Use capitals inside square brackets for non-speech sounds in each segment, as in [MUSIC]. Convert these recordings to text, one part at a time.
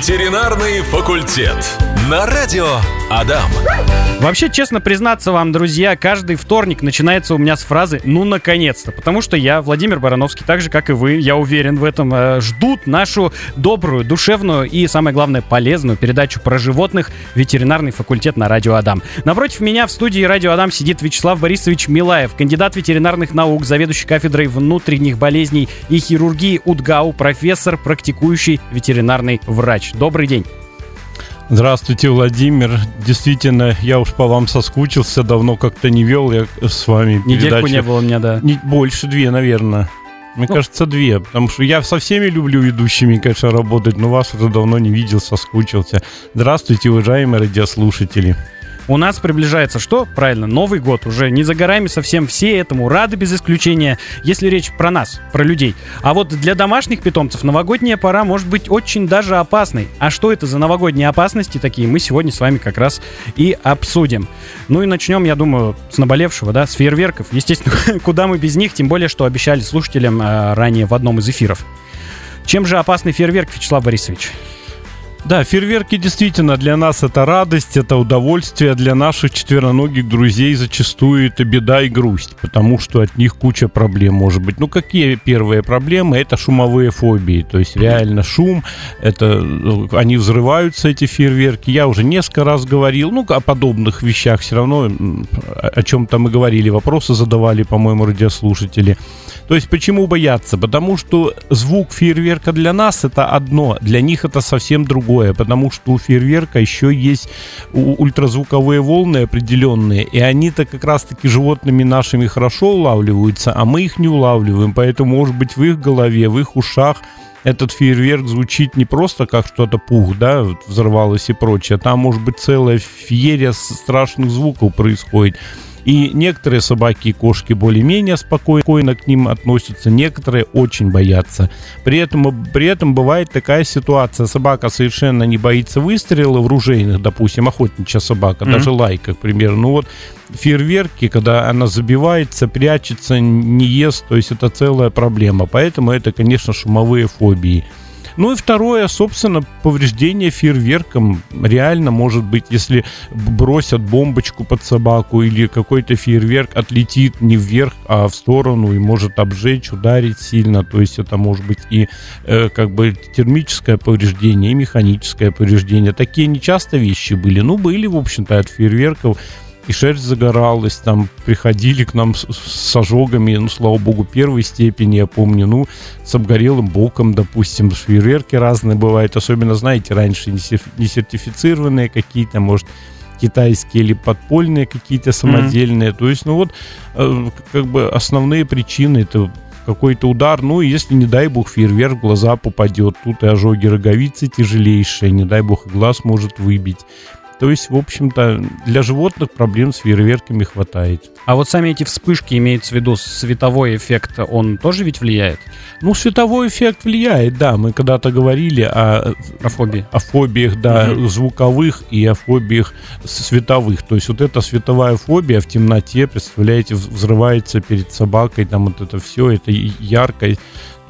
Ветеринарный факультет. На радио Адам. Вообще, честно признаться вам, друзья, каждый вторник начинается у меня с фразы «ну, наконец-то». Потому что я, Владимир Барановский, так же, как и вы, я уверен в этом, э, ждут нашу добрую, душевную и, самое главное, полезную передачу про животных «Ветеринарный факультет» на радио Адам. Напротив меня в студии радио Адам сидит Вячеслав Борисович Милаев, кандидат ветеринарных наук, заведующий кафедрой внутренних болезней и хирургии УДГАУ, профессор, практикующий ветеринарный врач. Добрый день. Здравствуйте, Владимир. Действительно, я уж по вам соскучился, давно как-то не вел я с вами Недельку не было у меня, да. Не, больше, две, наверное. Мне ну, кажется, две, потому что я со всеми люблю ведущими, конечно, работать, но вас уже давно не видел, соскучился. Здравствуйте, уважаемые радиослушатели. У нас приближается что? Правильно, Новый год. Уже не за горами совсем. Все этому рады без исключения, если речь про нас, про людей. А вот для домашних питомцев новогодняя пора может быть очень даже опасной. А что это за новогодние опасности такие, мы сегодня с вами как раз и обсудим. Ну и начнем, я думаю, с наболевшего, да, с фейерверков. Естественно, [LAUGHS] куда мы без них, тем более, что обещали слушателям э, ранее в одном из эфиров. Чем же опасный фейерверк, Вячеслав Борисович? Да, фейерверки действительно для нас это радость, это удовольствие, для наших четвероногих друзей зачастую это беда и грусть, потому что от них куча проблем может быть. Ну, какие первые проблемы? Это шумовые фобии, то есть реально шум, это они взрываются, эти фейерверки. Я уже несколько раз говорил, ну, о подобных вещах все равно, о чем-то мы говорили, вопросы задавали, по-моему, радиослушатели. То есть почему бояться? Потому что звук фейерверка для нас это одно, для них это совсем другое, потому что у фейерверка еще есть ультразвуковые волны определенные, и они-то как раз-таки животными нашими хорошо улавливаются, а мы их не улавливаем, поэтому может быть в их голове, в их ушах этот фейерверк звучит не просто как что-то пух, да, взорвалось и прочее, там может быть целая феерия страшных звуков происходит. И некоторые собаки и кошки более-менее спокойно к ним относятся, некоторые очень боятся. При этом, при этом бывает такая ситуация, собака совершенно не боится выстрелов ружейных, допустим, охотничья собака, mm-hmm. даже лайка, к примеру. Ну вот фейерверки, когда она забивается, прячется, не ест, то есть это целая проблема. Поэтому это, конечно, шумовые фобии. Ну и второе, собственно, повреждение фейерверком. Реально может быть, если бросят бомбочку под собаку или какой-то фейерверк отлетит не вверх, а в сторону и может обжечь, ударить сильно. То есть это может быть и э, как бы термическое повреждение, и механическое повреждение. Такие нечасто вещи были. Ну, были, в общем-то, от фейерверков и шерсть загоралась, там приходили к нам с, с ожогами, ну, слава богу, первой степени, я помню, ну, с обгорелым боком, допустим, фейерверки разные бывают, особенно, знаете, раньше не сертифицированные какие-то, может, китайские или подпольные какие-то самодельные, mm-hmm. то есть, ну, вот, э, как бы основные причины это какой-то удар, ну, если, не дай бог, фейерверк в глаза попадет, тут и ожоги роговицы тяжелейшие, не дай бог, и глаз может выбить. То есть, в общем-то, для животных проблем с фейерверками хватает. А вот сами эти вспышки, имеется в виду световой эффект, он тоже ведь влияет? Ну, световой эффект влияет, да. Мы когда-то говорили о, о, фобии. о фобиях, да, угу. звуковых и о фобиях световых. То есть вот эта световая фобия в темноте, представляете, взрывается перед собакой, там вот это все, это ярко.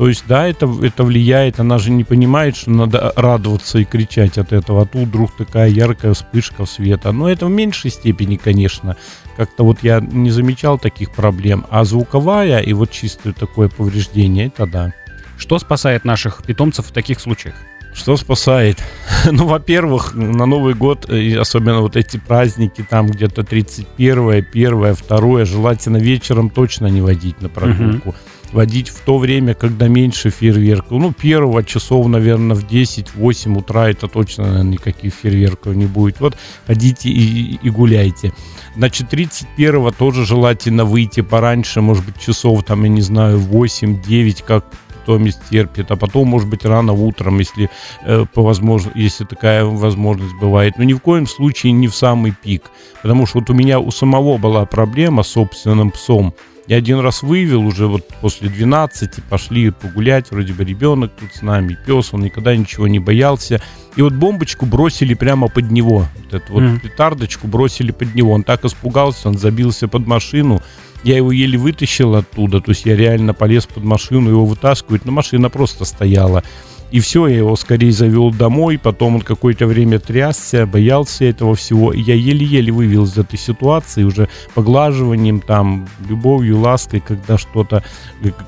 То есть, да, это, это влияет, она же не понимает, что надо радоваться и кричать от этого, а тут вдруг такая яркая вспышка света. Но это в меньшей степени, конечно. Как-то вот я не замечал таких проблем. А звуковая и вот чистое такое повреждение, это да. Что спасает наших питомцев в таких случаях? Что спасает? [LAUGHS] ну, во-первых, на Новый год, особенно вот эти праздники, там где-то 31, 1, 2, желательно вечером точно не водить на прогулку. Uh-huh водить в то время, когда меньше фейерверков. Ну, первого часов, наверное, в 10-8 утра это точно, наверное, никаких фейерверков не будет. Вот ходите и, и гуляйте. Значит, 31-го тоже желательно выйти пораньше, может быть, часов, там, я не знаю, 8-9, как питомец терпит, а потом, может быть, рано утром, если, э, по возможно, если такая возможность бывает. Но ни в коем случае не в самый пик. Потому что вот у меня у самого была проблема с собственным псом. Я один раз вывел уже вот после 12, пошли погулять, вроде бы ребенок тут с нами, пес, он никогда ничего не боялся. И вот бомбочку бросили прямо под него. Вот эту вот mm. петардочку бросили под него. Он так испугался, он забился под машину. Я его еле вытащил оттуда, то есть я реально полез под машину, его вытаскивать, но машина просто стояла. И все, я его скорее завел домой, потом он какое-то время трясся, боялся этого всего. И я еле-еле вывел из этой ситуации уже поглаживанием, там, любовью, лаской, когда что-то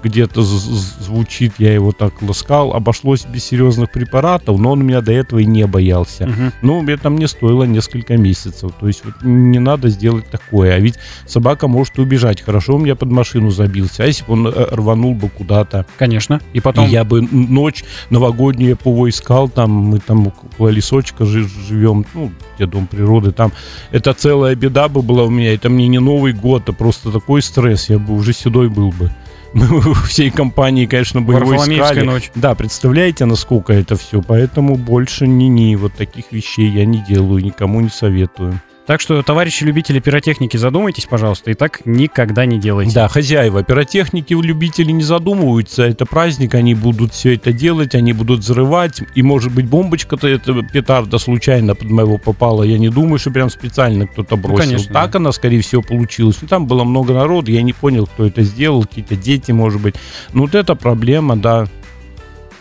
где-то звучит, я его так ласкал. Обошлось без серьезных препаратов, но он меня до этого и не боялся. Угу. Ну, это мне стоило несколько месяцев. То есть вот не надо сделать такое. А ведь собака может убежать. Хорошо, у меня под машину забился. А если бы он э, рванул бы куда-то? Конечно. И потом... И я бы ночь новогоднюю его искал, там мы там около лесочка живем, ну, где дом природы, там это целая беда бы была у меня. Это мне не Новый год, а просто такой стресс. Я бы уже седой был бы [LAUGHS] мы всей компании, конечно, бы его искали. ночь. Да, представляете, насколько это все. Поэтому больше ни-ни, вот таких вещей я не делаю, никому не советую. Так что, товарищи любители пиротехники, задумайтесь, пожалуйста, и так никогда не делайте. Да, хозяева, пиротехники любители не задумываются, это праздник, они будут все это делать, они будут взрывать, и может быть бомбочка-то, это петарда случайно под моего попала, я не думаю, что прям специально кто-то ну, бросил. Ну, конечно, так да. она, скорее всего, получилась. Ну, там было много народу, я не понял, кто это сделал, какие-то дети, может быть. Ну, вот это проблема, да.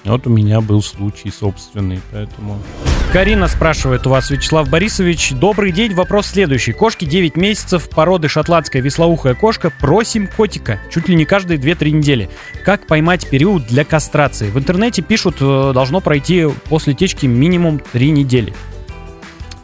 Вот у меня был случай собственный, поэтому... Карина спрашивает у вас, Вячеслав Борисович. Добрый день, вопрос следующий. Кошки 9 месяцев, породы шотландская веслоухая кошка. Просим котика. Чуть ли не каждые 2-3 недели. Как поймать период для кастрации? В интернете пишут, э, должно пройти после течки минимум 3 недели.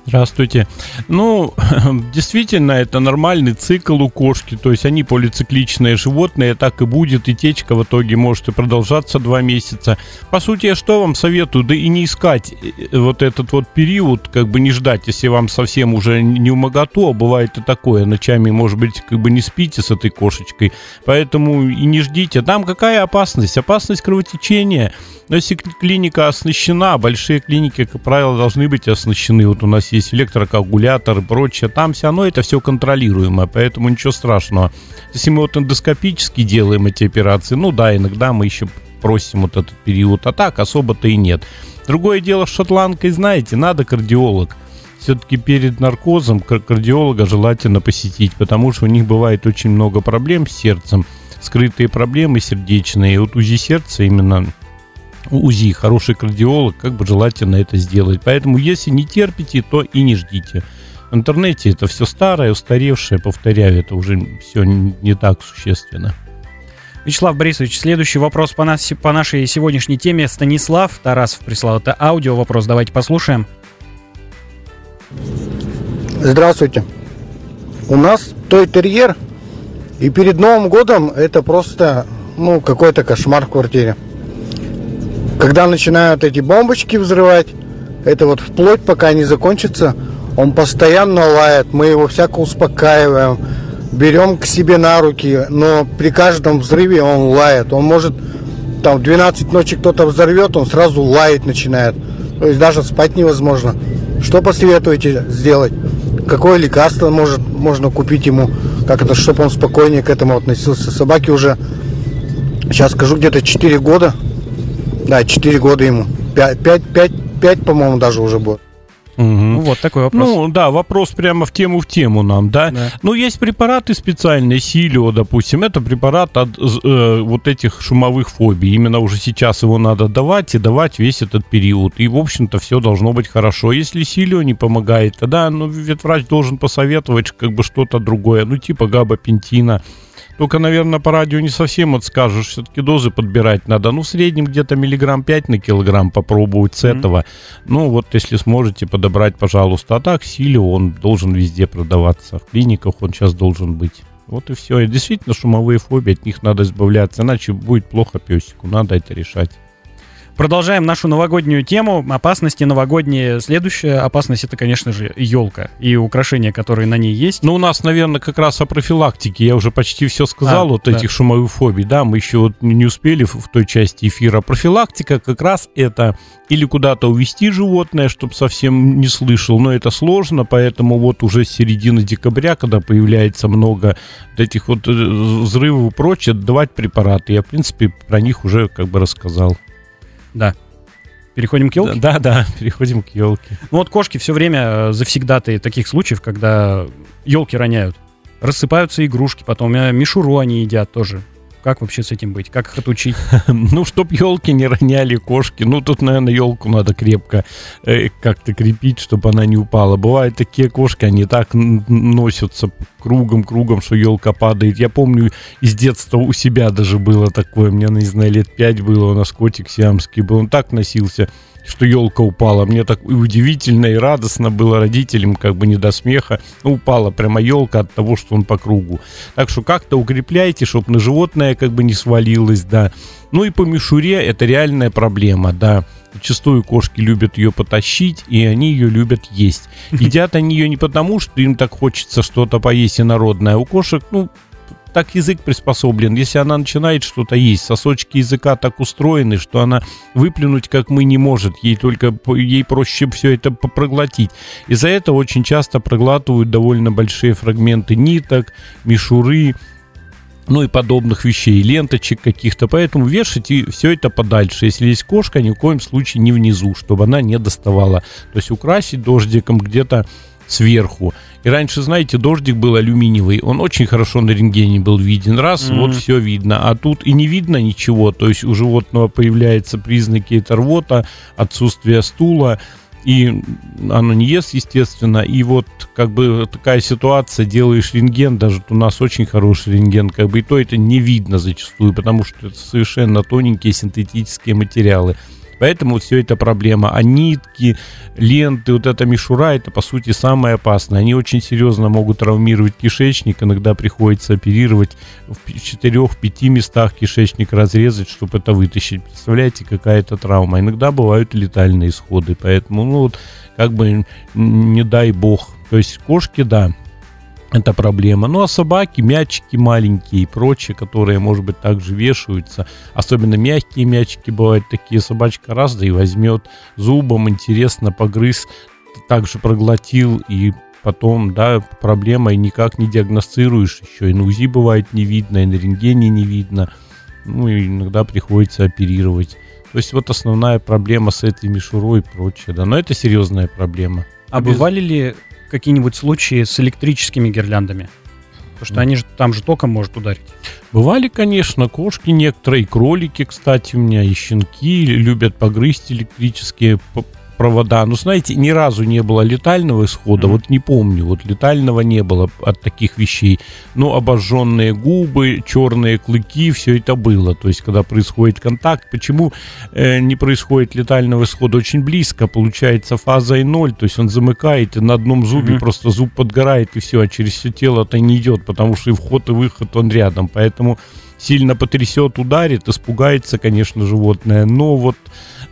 Здравствуйте. Ну, [LAUGHS] действительно, это нормальный цикл у кошки, то есть они полицикличные животные, так и будет, и течка в итоге может и продолжаться два месяца. По сути, я что вам советую, да и не искать э, вот этот вот период, как бы не ждать, если вам совсем уже не умоготу, а бывает и такое, ночами, может быть, как бы не спите с этой кошечкой, поэтому и не ждите. Там какая опасность? Опасность кровотечения – но если клиника оснащена, большие клиники, как правило, должны быть оснащены. Вот у нас есть электрокоагулятор и прочее. Там все равно это все контролируемо, поэтому ничего страшного. Если мы вот эндоскопически делаем эти операции, ну да, иногда мы еще просим вот этот период, а так особо-то и нет. Другое дело с шотландкой, знаете, надо кардиолог. Все-таки перед наркозом кардиолога желательно посетить, потому что у них бывает очень много проблем с сердцем, скрытые проблемы сердечные. И вот УЗИ сердца именно УЗИ, хороший кардиолог, как бы желательно это сделать. Поэтому, если не терпите, то и не ждите. В интернете это все старое, устаревшее, повторяю, это уже все не так существенно. Вячеслав Борисович, следующий вопрос по, нас, по нашей сегодняшней теме. Станислав Тарасов прислал это аудио вопрос. Давайте послушаем. Здравствуйте. У нас той терьер, и перед Новым годом это просто ну, какой-то кошмар в квартире. Когда начинают эти бомбочки взрывать, это вот вплоть пока не закончится, он постоянно лает, мы его всяко успокаиваем, берем к себе на руки, но при каждом взрыве он лает. Он может, там, в 12 ночи кто-то взорвет, он сразу лаять начинает. То есть даже спать невозможно. Что посоветуете сделать? Какое лекарство может, можно купить ему, как это, чтобы он спокойнее к этому относился? Собаке уже, сейчас скажу, где-то 4 года – да, 4 года ему. 5, 5, 5, 5 по-моему, даже уже будет. Угу. Вот такой вопрос. Ну, да, вопрос прямо в тему в тему нам, да. да. Ну, есть препараты специальные, Силио, допустим, это препарат от э, вот этих шумовых фобий. Именно уже сейчас его надо давать и давать весь этот период. И, в общем-то, все должно быть хорошо. Если Силио не помогает, тогда ну, ветврач должен посоветовать как бы что-то другое, ну, типа габапентина. Только, наверное, по радио не совсем вот скажешь, все-таки дозы подбирать надо. Ну, в среднем где-то миллиграмм 5 на килограмм попробовать с mm-hmm. этого. Ну, вот если сможете подобрать, пожалуйста. А так, силе он должен везде продаваться. В клиниках он сейчас должен быть. Вот и все. И действительно, шумовые фобии, от них надо избавляться, иначе будет плохо песику. Надо это решать. Продолжаем нашу новогоднюю тему. Опасности новогодние. Следующая опасность это, конечно же, елка и украшения, которые на ней есть. Ну, у нас, наверное, как раз о профилактике. Я уже почти все сказал, а, вот да. этих шумовых фобий. Да, мы еще вот не успели в, в той части эфира. Профилактика как раз это или куда-то увести животное, чтобы совсем не слышал, но это сложно, поэтому вот уже с середины декабря, когда появляется много этих вот э, взрывов и прочее, давать препараты. Я, в принципе, про них уже как бы рассказал. Да. Переходим к елке? Да, да, переходим к елке. Ну вот кошки все время э, завсегдаты таких случаев, когда елки роняют. Рассыпаются игрушки, потом э, мишуру они едят тоже. Как вообще с этим быть? Как их отучить? [LAUGHS] Ну, чтоб елки не роняли кошки. Ну, тут, наверное, елку надо крепко э, как-то крепить, чтобы она не упала. Бывают такие кошки, они так носятся кругом-кругом, что елка падает. Я помню, из детства у себя даже было такое. Мне, не знаю, лет пять было, у нас котик сиамский был. Он так носился, что елка упала. Мне так удивительно, и радостно было родителям, как бы не до смеха. Ну, упала прямо елка от того, что он по кругу. Так что как-то укрепляйте, чтобы на животное как бы не свалилось, да. Ну и по мишуре это реальная проблема, да. Зачастую кошки любят ее потащить, и они ее любят есть. [LAUGHS] Едят они ее не потому, что им так хочется что-то поесть инородное. а У кошек, ну, так язык приспособлен. Если она начинает что-то есть, сосочки языка так устроены, что она выплюнуть, как мы, не может. Ей только ей проще все это проглотить. Из-за этого очень часто проглатывают довольно большие фрагменты ниток, мишуры, ну и подобных вещей, ленточек каких-то. Поэтому вешайте все это подальше. Если есть кошка, ни в коем случае не внизу, чтобы она не доставала. То есть украсить дождиком где-то сверху. И раньше, знаете, дождик был алюминиевый, он очень хорошо на рентгене был виден. Раз, mm-hmm. вот все видно. А тут и не видно ничего. То есть у животного появляются признаки это рвота, отсутствие стула, и оно не ест, естественно. И вот как бы такая ситуация, делаешь рентген, даже у нас очень хороший рентген, как бы и то это не видно зачастую, потому что это совершенно тоненькие синтетические материалы. Поэтому вот все это проблема. А нитки, ленты, вот эта мишура, это по сути самое опасное. Они очень серьезно могут травмировать кишечник. Иногда приходится оперировать в 4-5 местах кишечник разрезать, чтобы это вытащить. Представляете, какая это травма. Иногда бывают летальные исходы. Поэтому, ну вот, как бы не дай бог. То есть кошки, да, это проблема. Ну а собаки, мячики маленькие и прочее, которые, может быть, также вешаются. Особенно мягкие мячики бывают такие. Собачка раз, да и возьмет зубом, интересно, погрыз, также проглотил и потом, да, проблема и никак не диагностируешь еще. И на УЗИ бывает не видно, и на рентгене не видно. Ну и иногда приходится оперировать. То есть вот основная проблема с этой мишурой и прочее, да. Но это серьезная проблема. А бывали ли какие-нибудь случаи с электрическими гирляндами? Потому что они же там же током может ударить. Бывали, конечно, кошки некоторые, кролики, кстати, у меня и щенки любят погрызть электрические провода. Ну, знаете, ни разу не было летального исхода. Mm-hmm. Вот не помню, вот летального не было от таких вещей. Но обожженные губы, черные клыки, все это было. То есть, когда происходит контакт, почему э, не происходит летального исхода? Очень близко получается фаза и ноль. То есть он замыкает, и на одном зубе mm-hmm. просто зуб подгорает, и все, а через все тело это не идет, потому что и вход, и выход он рядом. Поэтому сильно потрясет, ударит, испугается, конечно, животное. Но вот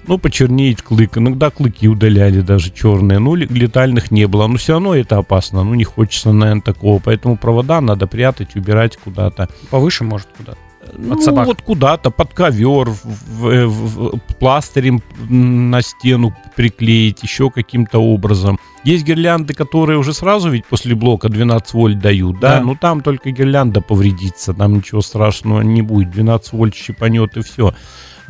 ну, почернеет клык. Иногда клыки удаляли даже черные. Ну, летальных не было. Но все равно это опасно. Ну, не хочется, наверное, такого. Поэтому провода надо прятать, убирать куда-то. Повыше, может, куда-то? Ну, вот куда-то, под ковер, в, в, в, пластырем на стену приклеить, еще каким-то образом. Есть гирлянды, которые уже сразу ведь после блока 12 вольт дают, да? да. Ну, там только гирлянда повредится, там ничего страшного не будет. 12 вольт щипанет и все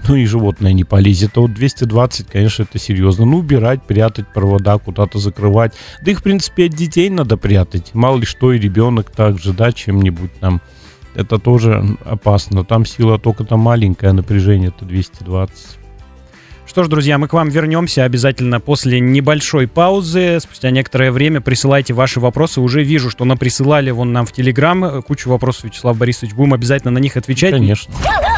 ну и животное не полезет. А вот 220, конечно, это серьезно. Ну, убирать, прятать провода, куда-то закрывать. Да их, в принципе, от детей надо прятать. Мало ли что, и ребенок также, да, чем-нибудь там. Это тоже опасно. Там сила только-то маленькая, напряжение это 220. Что ж, друзья, мы к вам вернемся обязательно после небольшой паузы. Спустя некоторое время присылайте ваши вопросы. Уже вижу, что нам присылали вон нам в Телеграм кучу вопросов, Вячеслав Борисович. Будем обязательно на них отвечать. Конечно.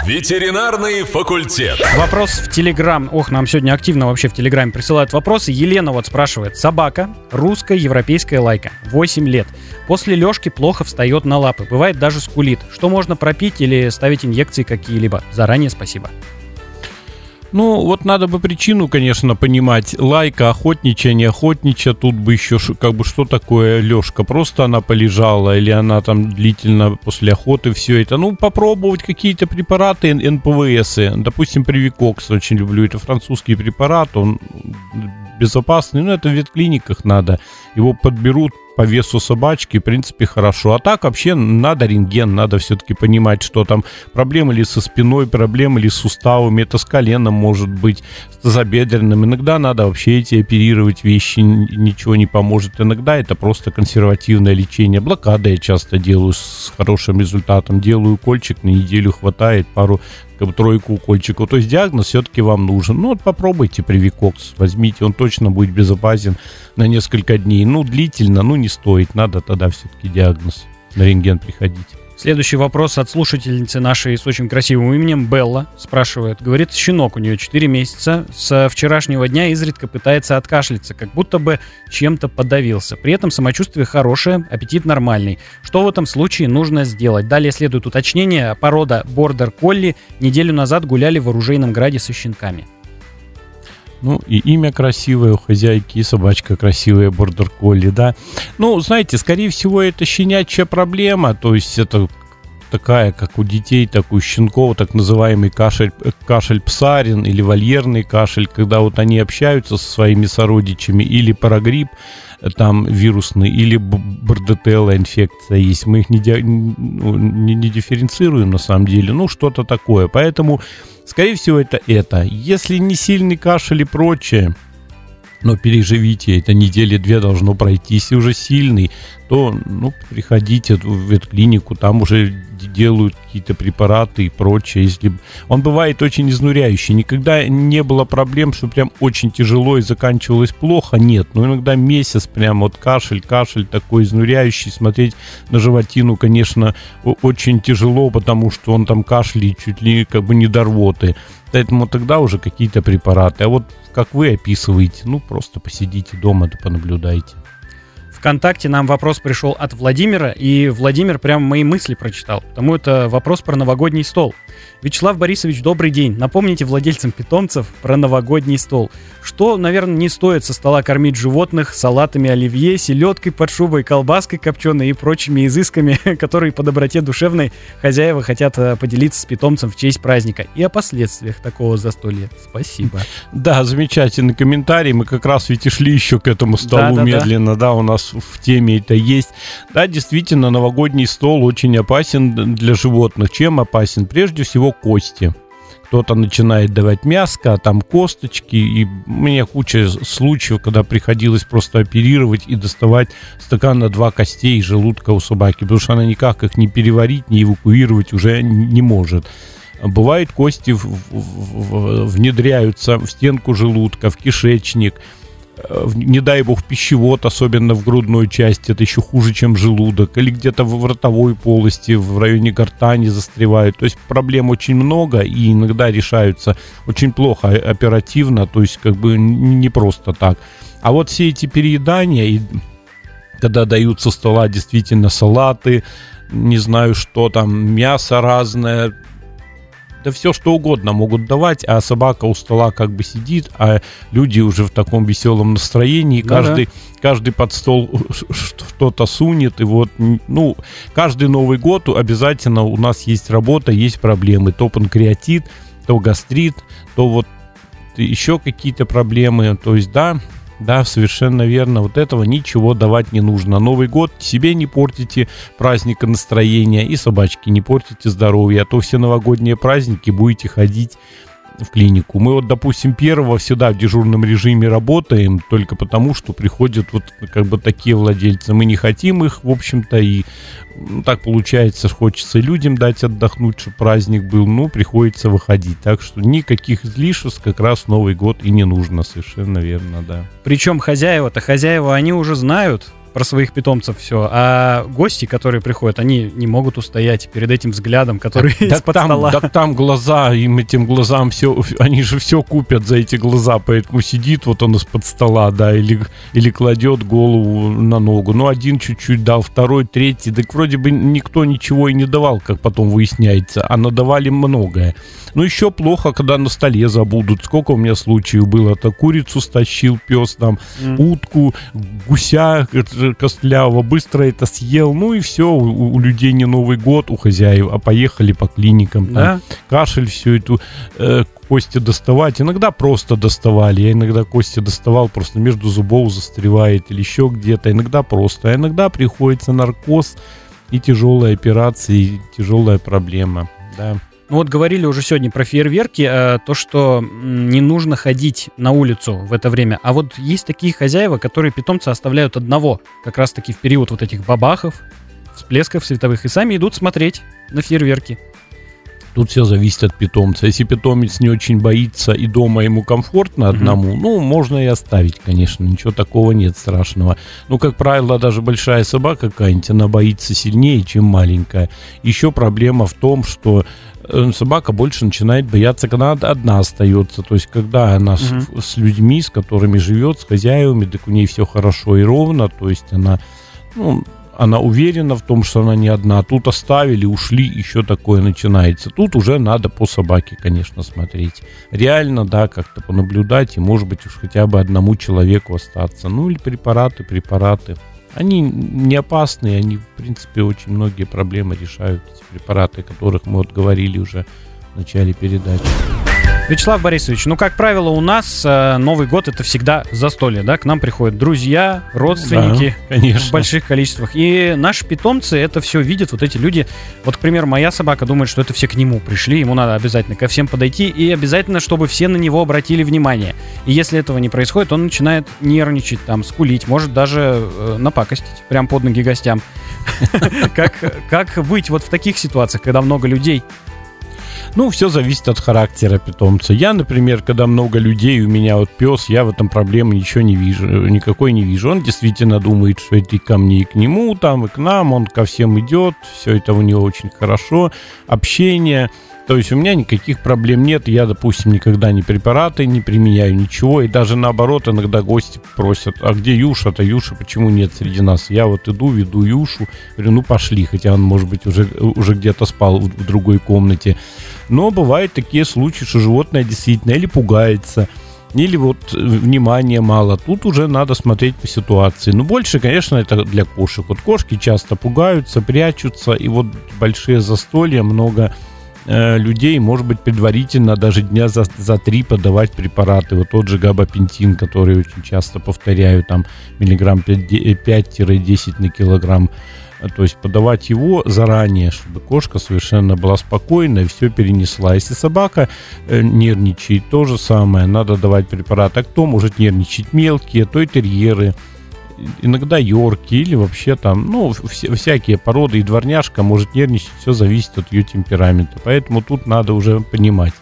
Ветеринарный факультет. Вопрос в Телеграм. Ох, нам сегодня активно вообще в Телеграме присылают вопросы. Елена вот спрашивает. Собака, русская европейская лайка, 8 лет. После лёжки плохо встает на лапы. Бывает даже скулит. Что можно пропить или ставить инъекции какие-либо? Заранее спасибо. Ну, вот надо бы причину, конечно, понимать. Лайка, охотничья, не охотничья, тут бы еще как бы что такое Лешка. Просто она полежала или она там длительно после охоты все это. Ну, попробовать какие-то препараты НПВС. Допустим, Привикокс очень люблю. Это французский препарат, он безопасный. Но это в ветклиниках надо. Его подберут по весу собачки, в принципе, хорошо. А так вообще надо рентген, надо все-таки понимать, что там проблемы ли со спиной, проблемы ли с суставами, это с коленом может быть, с тазобедренным. Иногда надо вообще эти оперировать вещи, ничего не поможет. Иногда это просто консервативное лечение. Блокады я часто делаю с хорошим результатом. Делаю укольчик, на неделю хватает, пару как бы тройку укольчиков. То есть диагноз все-таки вам нужен. Ну вот попробуйте привикокс, возьмите, он точно будет безопасен на несколько дней. Ну длительно, ну не стоит, надо тогда все-таки диагноз на рентген приходить. Следующий вопрос от слушательницы нашей с очень красивым именем Белла спрашивает. Говорит, щенок у нее 4 месяца, с вчерашнего дня изредка пытается откашляться, как будто бы чем-то подавился. При этом самочувствие хорошее, аппетит нормальный. Что в этом случае нужно сделать? Далее следует уточнение. Порода бордер колли неделю назад гуляли в оружейном граде со щенками. Ну, и имя красивое у хозяйки, и собачка красивая, бордер колли, да. Ну, знаете, скорее всего, это щенячья проблема, то есть это такая, как у детей, так у щенков, так называемый кашель, кашель псарин или вольерный кашель, когда вот они общаются со своими сородичами, или парагрипп, там вирусный, или бордетелла инфекция есть. Мы их не, ну, не, не дифференцируем на самом деле, ну что-то такое. Поэтому Скорее всего, это это. Если не сильный кашель и прочее, но переживите, это недели две должно пройти. Если уже сильный, то ну, приходите в ветклинику, там уже делают какие-то препараты и прочее. Если... Он бывает очень изнуряющий. Никогда не было проблем, что прям очень тяжело и заканчивалось плохо. Нет, но иногда месяц прям вот кашель, кашель такой изнуряющий. Смотреть на животину, конечно, очень тяжело, потому что он там кашляет чуть ли как бы не до рвоты. Поэтому тогда уже какие-то препараты. А вот как вы описываете, ну просто посидите дома да понаблюдайте. ВКонтакте нам вопрос пришел от Владимира, и Владимир прямо мои мысли прочитал. Потому это вопрос про новогодний стол. Вячеслав Борисович, добрый день. Напомните владельцам питомцев про новогодний стол. Что, наверное, не стоит со стола кормить животных салатами оливье, селедкой под шубой, колбаской копченой и прочими изысками, [LAUGHS] которые по доброте душевной хозяева хотят э, поделиться с питомцем в честь праздника. И о последствиях такого застолья. Спасибо. Да, замечательный комментарий. Мы как раз ведь и шли еще к этому столу да, да, медленно. Да. да, у нас в теме это есть. Да, действительно, новогодний стол очень опасен для животных. Чем опасен? Прежде всего кости. Кто-то начинает давать мяско, а там косточки. И у меня куча случаев, когда приходилось просто оперировать и доставать стакан на два костей желудка у собаки, потому что она никак их не переварить, не эвакуировать уже не может. Бывает, кости в, в, в, внедряются в стенку желудка, в кишечник – не дай бог, пищевод, особенно в грудной части, это еще хуже, чем желудок, или где-то в ротовой полости, в районе гортани застревают. То есть проблем очень много, и иногда решаются очень плохо, оперативно, то есть как бы не просто так. А вот все эти переедания, и когда дают со стола действительно салаты, не знаю что там, мясо разное, да все что угодно могут давать, а собака у стола как бы сидит, а люди уже в таком веселом настроении, ну, каждый, да. каждый под стол что-то сунет, и вот, ну, каждый Новый год обязательно у нас есть работа, есть проблемы, то панкреатит, то гастрит, то вот еще какие-то проблемы, то есть, да, да, совершенно верно. Вот этого ничего давать не нужно. Новый год себе не портите праздника настроения и собачки не портите здоровье. А то все новогодние праздники будете ходить в клинику. Мы вот, допустим, первого всегда в дежурном режиме работаем, только потому, что приходят вот как бы такие владельцы. Мы не хотим их, в общем-то, и ну, так получается, хочется людям дать отдохнуть, чтобы праздник был, ну, приходится выходить. Так что никаких излишеств как раз Новый год и не нужно, совершенно верно, да. Причем хозяева-то, хозяева, они уже знают, про своих питомцев все. А гости, которые приходят, они не могут устоять перед этим взглядом, который так, из-под там, стола. Так там глаза, им этим глазам все, они же все купят за эти глаза, поэтому сидит вот он из-под стола, да, или, или кладет голову на ногу. Ну, один чуть-чуть дал, второй, третий. Так вроде бы никто ничего и не давал, как потом выясняется, а надавали многое. Ну, еще плохо, когда на столе забудут. Сколько у меня случаев было? Это курицу стащил пес, там, mm. утку, гуся, же костлявого, быстро это съел, ну и все, у, у людей не Новый год, у хозяев, а поехали по клиникам, там, Да? кашель, всю эту э, кости доставать. Иногда просто доставали, я иногда кости доставал, просто между зубов застревает или еще где-то, иногда просто, а иногда приходится наркоз и тяжелые операции, и тяжелая проблема, да. Ну вот говорили уже сегодня про фейерверки, э, то, что не нужно ходить на улицу в это время. А вот есть такие хозяева, которые питомца оставляют одного, как раз-таки в период вот этих бабахов, всплесков световых, и сами идут смотреть на фейерверки. Тут все зависит от питомца. Если питомец не очень боится и дома ему комфортно одному, ну, можно и оставить, конечно, ничего такого нет страшного. Ну, как правило, даже большая собака какая-нибудь, она боится сильнее, чем маленькая. Еще проблема в том, что собака больше начинает бояться, когда она одна остается. То есть, когда она с, Мгм. с людьми, с которыми живет, с хозяевами, так у ней все хорошо и ровно. То есть, она, ну, она уверена в том, что она не одна. Тут оставили, ушли, еще такое начинается. Тут уже надо по собаке, конечно, смотреть. Реально, да, как-то понаблюдать и, может быть, уж хотя бы одному человеку остаться. Ну, или препараты, препараты. Они не опасные, они, в принципе, очень многие проблемы решают. Эти препараты, о которых мы вот говорили уже в начале передачи. Вячеслав Борисович, ну, как правило, у нас э, Новый год это всегда застолье, да? К нам приходят друзья, родственники Да, конечно. в больших количествах. И наши питомцы это все видят, вот эти люди. Вот, к примеру, моя собака думает, что это все к нему пришли, ему надо обязательно ко всем подойти, и обязательно, чтобы все на него обратили внимание. И если этого не происходит, он начинает нервничать, там, скулить, может даже э, напакостить прям под ноги гостям. [LAUGHS] Как, как быть вот в таких ситуациях, когда много людей? Ну, все зависит от характера питомца. Я, например, когда много людей, у меня вот пес, я в этом проблемы ничего не вижу, никакой не вижу. Он действительно думает, что это и ко мне, и к нему, там, и к нам, он ко всем идет, все это у него очень хорошо, общение. То есть у меня никаких проблем нет. Я, допустим, никогда не препараты не применяю, ничего. И даже наоборот, иногда гости просят, а где Юша-то? Юша почему нет среди нас? Я вот иду, веду Юшу. Говорю, ну пошли, хотя он, может быть, уже, уже где-то спал в, в другой комнате. Но бывают такие случаи, что животное действительно или пугается, или вот э, внимания мало. Тут уже надо смотреть по ситуации. Но больше, конечно, это для кошек. Вот кошки часто пугаются, прячутся, и вот большие застолья, много э, людей, может быть, предварительно даже дня за, за три подавать препараты. Вот тот же габапентин, который очень часто повторяю, там миллиграмм 5 де- э, 5-10 на килограмм. Э, То есть подавать его заранее, чтобы кошка совершенно была спокойна и все перенесла. Если собака нервничает, то же самое, надо давать препарат. А кто может нервничать? Мелкие, то и терьеры, иногда йорки или вообще там, ну, вся- всякие породы. И дворняжка может нервничать, все зависит от ее темперамента. Поэтому тут надо уже понимать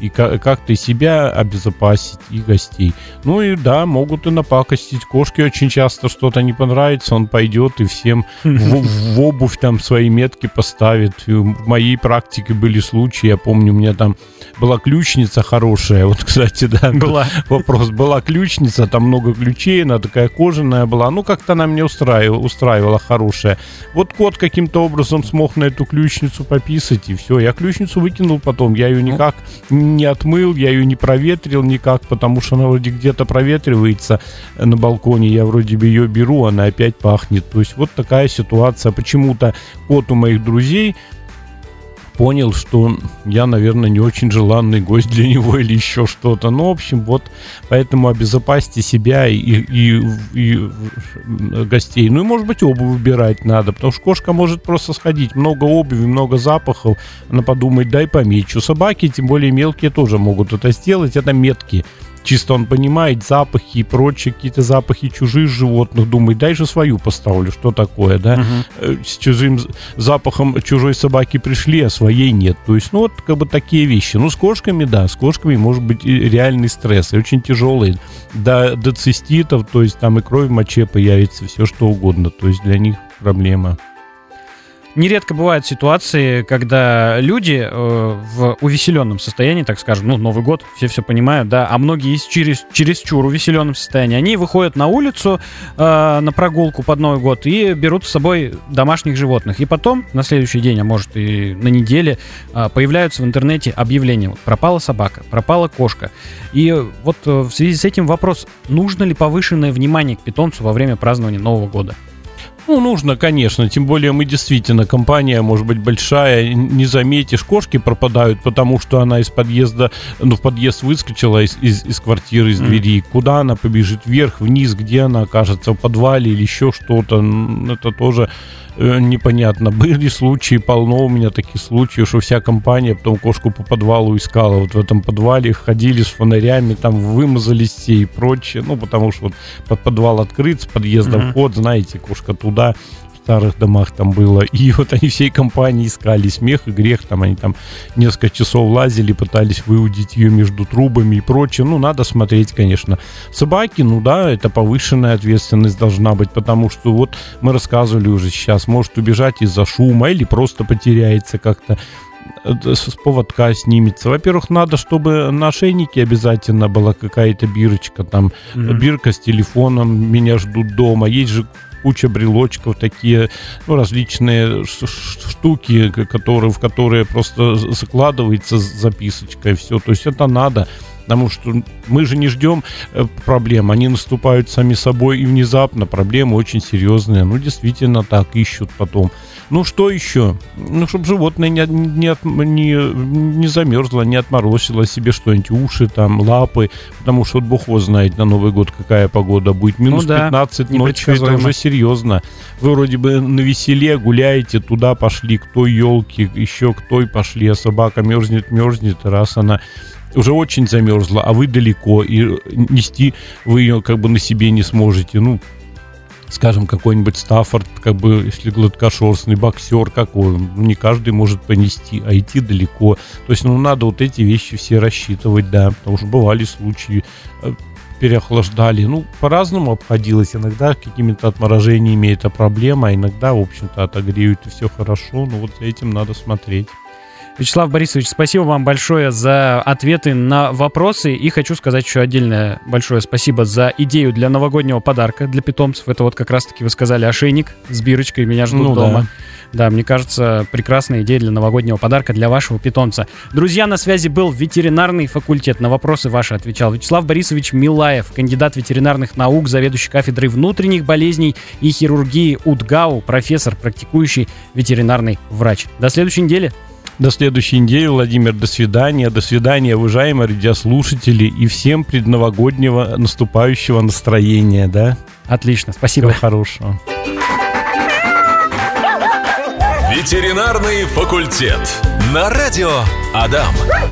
и ка- как-то и себя обезопасить, и гостей. Ну и да, могут и напакостить. Кошке очень часто что-то не понравится, он пойдет и всем в, [LAUGHS] в обувь там свои метки поставит. В моей практике были случаи, я помню, у меня там была ключница хорошая, вот, [LAUGHS] кстати, да, Была. вопрос. Была ключница, там много ключей, она такая кожаная была. Ну, как-то она мне устраивала, устраивала хорошая. Вот кот каким-то образом смог на эту ключницу пописать, и все. Я ключницу выкинул потом. Я ее никак не отмыл, я ее не проветрил никак, потому что она вроде где-то проветривается на балконе. Я вроде бы ее беру, она опять пахнет. То есть вот такая ситуация. Почему-то кот у моих друзей понял, что я, наверное, не очень желанный гость для него или еще что-то. Ну, в общем, вот поэтому обезопасьте себя и, и, и гостей. Ну и, может быть, обувь выбирать надо, потому что кошка может просто сходить. Много обуви, много запахов. Она подумает, дай помечу. Собаки, тем более мелкие, тоже могут это сделать. Это метки. Чисто он понимает запахи и прочие какие-то запахи чужих животных. Думает, дай же свою поставлю, что такое, да? Э, С чужим запахом чужой собаки пришли, а своей нет. То есть, ну вот как бы такие вещи. Ну с кошками, да, с кошками может быть реальный стресс, и очень тяжелый. До, до циститов, то есть там и кровь в моче появится, все что угодно. То есть для них проблема. Нередко бывают ситуации, когда люди э, в увеселенном состоянии, так скажем, ну, Новый год, все все понимают, да, а многие есть через, чересчур увеселенном состоянии, они выходят на улицу э, на прогулку под Новый год и берут с собой домашних животных. И потом, на следующий день, а может и на неделе, э, появляются в интернете объявления. Вот, пропала собака, пропала кошка. И вот э, в связи с этим вопрос, нужно ли повышенное внимание к питомцу во время празднования Нового года? Ну, нужно, конечно. Тем более мы действительно, компания может быть большая, не заметишь. Кошки пропадают, потому что она из подъезда, ну, в подъезд выскочила из, из, из квартиры, из двери. Mm. Куда она побежит? Вверх, вниз, где она окажется? В подвале или еще что-то? Это тоже непонятно. Были случаи, полно у меня таких случаев, что вся компания потом кошку по подвалу искала. Вот в этом подвале ходили с фонарями, там вымазались все и прочее. Ну, потому что вот под подвал открыт, с подъезда mm-hmm. вход, знаете, кошка туда старых домах там было. И [LAUGHS] вот они всей компанией искали смех и грех. Там они там несколько часов лазили, пытались выудить ее между трубами и прочее. Ну, надо смотреть, конечно. Собаки, ну да, это повышенная ответственность должна быть, потому что вот мы рассказывали уже сейчас, может убежать из-за шума или просто потеряется как-то э, с поводка снимется. Во-первых, надо, чтобы на ошейнике обязательно была какая-то бирочка, там mm-hmm. бирка с телефоном, меня ждут дома. Есть же куча брелочков, такие ну, различные штуки, которые, в которые просто закладывается записочка и все. То есть это надо. Потому что мы же не ждем э, проблем, они наступают сами собой и внезапно. Проблемы очень серьезные. Ну, действительно так, ищут потом. Ну, что еще? Ну, чтобы животное не, не, от, не, не замерзло, не отморозило себе что-нибудь, уши, там, лапы. Потому что вот бог его знает на Новый год, какая погода будет. Минус ну, да, 15 ночью, это уже серьезно. Вы вроде бы на веселе гуляете, туда пошли, кто елки, еще кто и пошли, а собака мерзнет, мерзнет, раз она уже очень замерзла, а вы далеко, и нести вы ее как бы на себе не сможете. Ну, скажем, какой-нибудь Стаффорд, как бы, если гладкошерстный боксер какой, не каждый может понести, а идти далеко. То есть, ну, надо вот эти вещи все рассчитывать, да, потому что бывали случаи, э, переохлаждали. Ну, по-разному обходилось. Иногда какими-то отморожениями это проблема, а иногда, в общем-то, отогреют и все хорошо. Но вот за этим надо смотреть. Вячеслав Борисович, спасибо вам большое за ответы на вопросы. И хочу сказать еще отдельное большое спасибо за идею для новогоднего подарка для питомцев. Это вот как раз-таки вы сказали ошейник с бирочкой «Меня ждут ну, дома». Да. Да, мне кажется, прекрасная идея для новогоднего подарка для вашего питомца. Друзья, на связи был ветеринарный факультет. На вопросы ваши отвечал Вячеслав Борисович Милаев, кандидат ветеринарных наук, заведующий кафедрой внутренних болезней и хирургии УДГАУ, профессор, практикующий ветеринарный врач. До следующей недели. До следующей недели, Владимир. До свидания. До свидания, уважаемые радиослушатели. И всем предновогоднего наступающего настроения, да? Отлично. Спасибо. Всего хорошего. Ветеринарный факультет. На радио Адам.